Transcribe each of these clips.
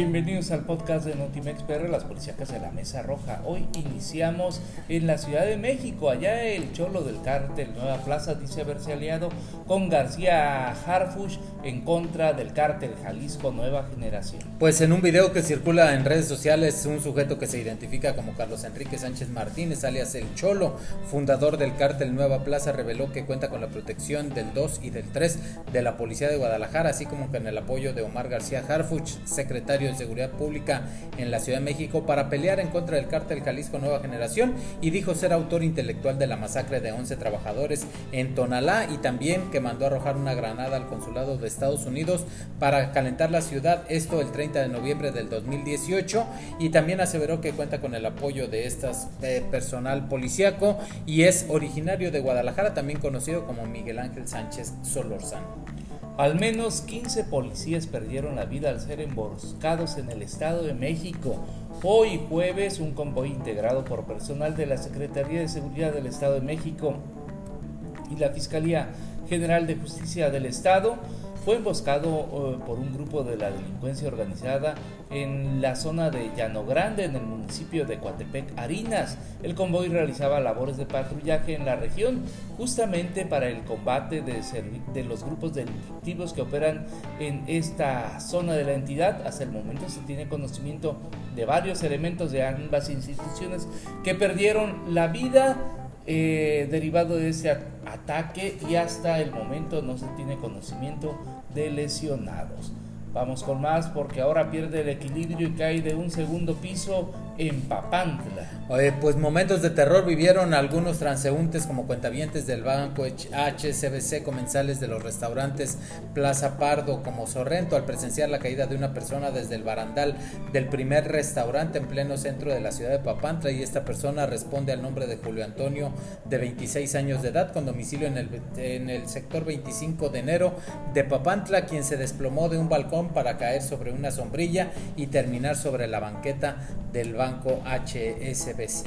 Bienvenidos al podcast de Notimex PR, las policíacas de la Mesa Roja. Hoy iniciamos en la Ciudad de México, allá el cholo del cártel Nueva Plaza dice haberse aliado con García Harfush en contra del cártel Jalisco Nueva Generación. Pues en un video que circula en redes sociales, un sujeto que se identifica como Carlos Enrique Sánchez Martínez, alias El Cholo, fundador del cártel Nueva Plaza, reveló que cuenta con la protección del 2 y del 3 de la Policía de Guadalajara, así como con el apoyo de Omar García Harfuch, secretario de Seguridad Pública en la Ciudad de México para pelear en contra del cártel Jalisco Nueva Generación y dijo ser autor intelectual de la masacre de 11 trabajadores en Tonalá y también que mandó arrojar una granada al consulado de Estados Unidos para calentar la ciudad, esto el 30 de noviembre del 2018 y también aseveró que cuenta con el apoyo de estas eh, personal policíaco y es originario de Guadalajara, también conocido como Miguel Ángel Sánchez Solorzano. Al menos 15 policías perdieron la vida al ser emboscados en el Estado de México. Hoy jueves, un convoy integrado por personal de la Secretaría de Seguridad del Estado de México y la Fiscalía General de Justicia del Estado fue emboscado eh, por un grupo de la delincuencia organizada en la zona de Llano Grande, en el municipio de Coatepec, Arinas. El convoy realizaba labores de patrullaje en la región justamente para el combate de, de los grupos delictivos que operan en esta zona de la entidad. Hasta el momento se tiene conocimiento de varios elementos de ambas instituciones que perdieron la vida eh, derivado de ese ataque y hasta el momento no se tiene conocimiento de lesionados. Vamos con más porque ahora pierde el equilibrio y cae de un segundo piso en Papantla. pues momentos de terror vivieron algunos transeúntes como cuentavientes del banco HCBC, comensales de los restaurantes Plaza Pardo como Sorrento al presenciar la caída de una persona desde el barandal del primer restaurante en pleno centro de la ciudad de Papantla y esta persona responde al nombre de Julio Antonio de 26 años de edad con domicilio en el, en el sector 25 de enero de Papantla quien se desplomó de un balcón para caer sobre una sombrilla y terminar sobre la banqueta del banco HSBC.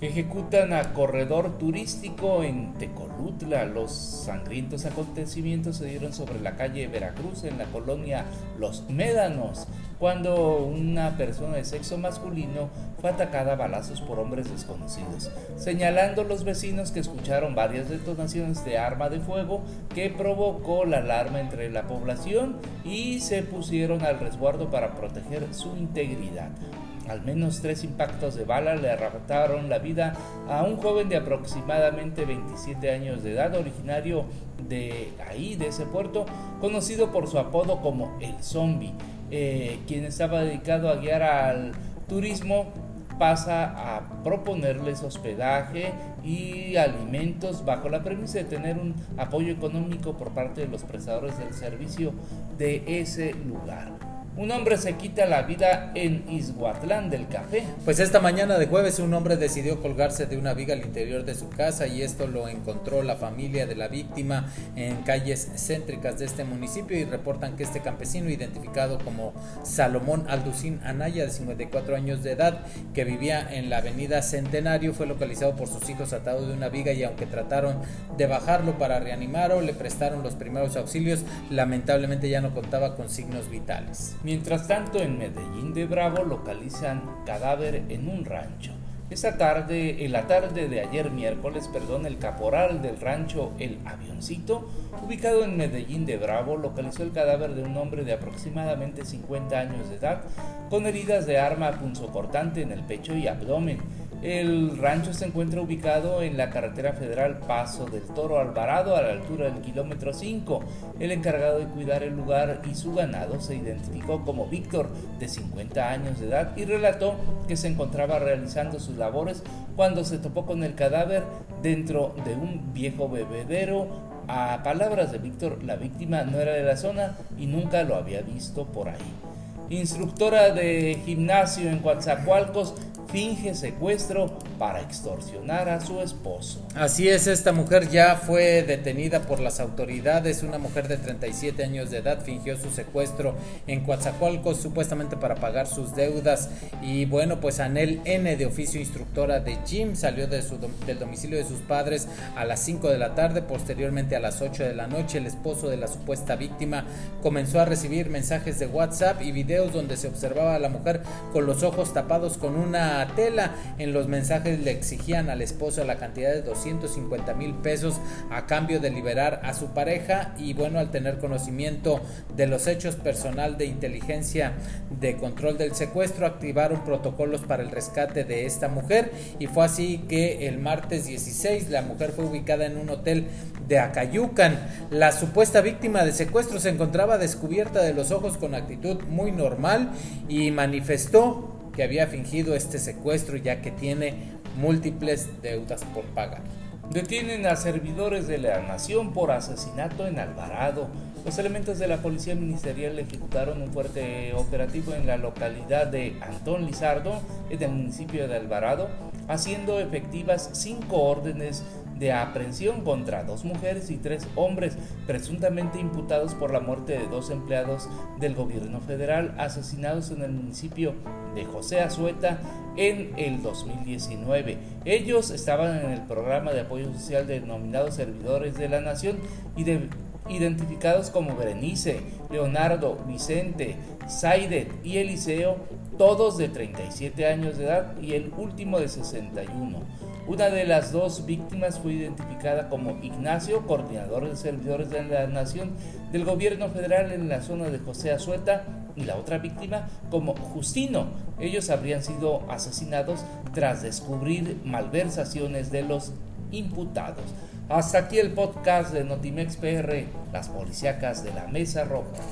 Ejecutan a corredor turístico en Tecolutla. Los sangrientos acontecimientos se dieron sobre la calle Veracruz en la colonia Los Médanos, cuando una persona de sexo masculino fue atacada a balazos por hombres desconocidos, señalando los vecinos que escucharon varias detonaciones de arma de fuego que provocó la alarma entre la población y se pusieron al resguardo para proteger su integridad. Al menos tres impactos de bala le arrebataron la vida a un joven de aproximadamente 27 años de edad, originario de ahí, de ese puerto, conocido por su apodo como el zombie, eh, quien estaba dedicado a guiar al turismo pasa a proponerles hospedaje y alimentos bajo la premisa de tener un apoyo económico por parte de los prestadores del servicio de ese lugar. Un hombre se quita la vida en Izhuatlán del Café. Pues esta mañana de jueves un hombre decidió colgarse de una viga al interior de su casa y esto lo encontró la familia de la víctima en calles céntricas de este municipio y reportan que este campesino identificado como Salomón Alducín Anaya de 54 años de edad que vivía en la avenida Centenario fue localizado por sus hijos atado de una viga y aunque trataron de bajarlo para reanimarlo le prestaron los primeros auxilios lamentablemente ya no contaba con signos vitales. Mientras tanto, en Medellín de Bravo localizan cadáver en un rancho. Esa tarde, en la tarde de ayer miércoles, perdón, el caporal del rancho El Avioncito, ubicado en Medellín de Bravo, localizó el cadáver de un hombre de aproximadamente 50 años de edad, con heridas de arma punzocortante en el pecho y abdomen el rancho se encuentra ubicado en la carretera federal Paso del Toro Alvarado a la altura del kilómetro 5. El encargado de cuidar el lugar y su ganado se identificó como Víctor, de 50 años de edad, y relató que se encontraba realizando sus labores cuando se topó con el cadáver dentro de un viejo bebedero. A palabras de Víctor, la víctima no era de la zona y nunca lo había visto por ahí. Instructora de gimnasio en Coatzacoalcos finge secuestro para extorsionar a su esposo. Así es, esta mujer ya fue detenida por las autoridades. Una mujer de 37 años de edad fingió su secuestro en Coatzacoalcos supuestamente para pagar sus deudas. Y bueno, pues Anel N de oficio instructora de gym salió de su, del domicilio de sus padres a las 5 de la tarde. Posteriormente a las 8 de la noche el esposo de la supuesta víctima comenzó a recibir mensajes de WhatsApp y videos donde se observaba a la mujer con los ojos tapados con una tela. En los mensajes le exigían al esposo la cantidad de 250 mil pesos a cambio de liberar a su pareja y bueno, al tener conocimiento de los hechos personal de inteligencia de control del secuestro, activaron protocolos para el rescate de esta mujer y fue así que el martes 16 la mujer fue ubicada en un hotel de Acayucan. La supuesta víctima de secuestro se encontraba descubierta de los ojos con actitud muy normal y manifestó había fingido este secuestro ya que tiene múltiples deudas por pagar. Detienen a servidores de la nación por asesinato en Alvarado. Los elementos de la policía ministerial ejecutaron un fuerte operativo en la localidad de Antón Lizardo, en el municipio de Alvarado, haciendo efectivas cinco órdenes de aprehensión contra dos mujeres y tres hombres presuntamente imputados por la muerte de dos empleados del gobierno federal asesinados en el municipio de José Azueta en el 2019. Ellos estaban en el programa de apoyo social denominado Servidores de la Nación y identificados como Berenice, Leonardo, Vicente, Saidet y Eliseo, todos de 37 años de edad y el último de 61. Una de las dos víctimas fue identificada como Ignacio, coordinador de servidores de la Nación del gobierno federal en la zona de José Azueta, y la otra víctima como Justino. Ellos habrían sido asesinados tras descubrir malversaciones de los imputados. Hasta aquí el podcast de Notimex PR, las policíacas de la Mesa Roja.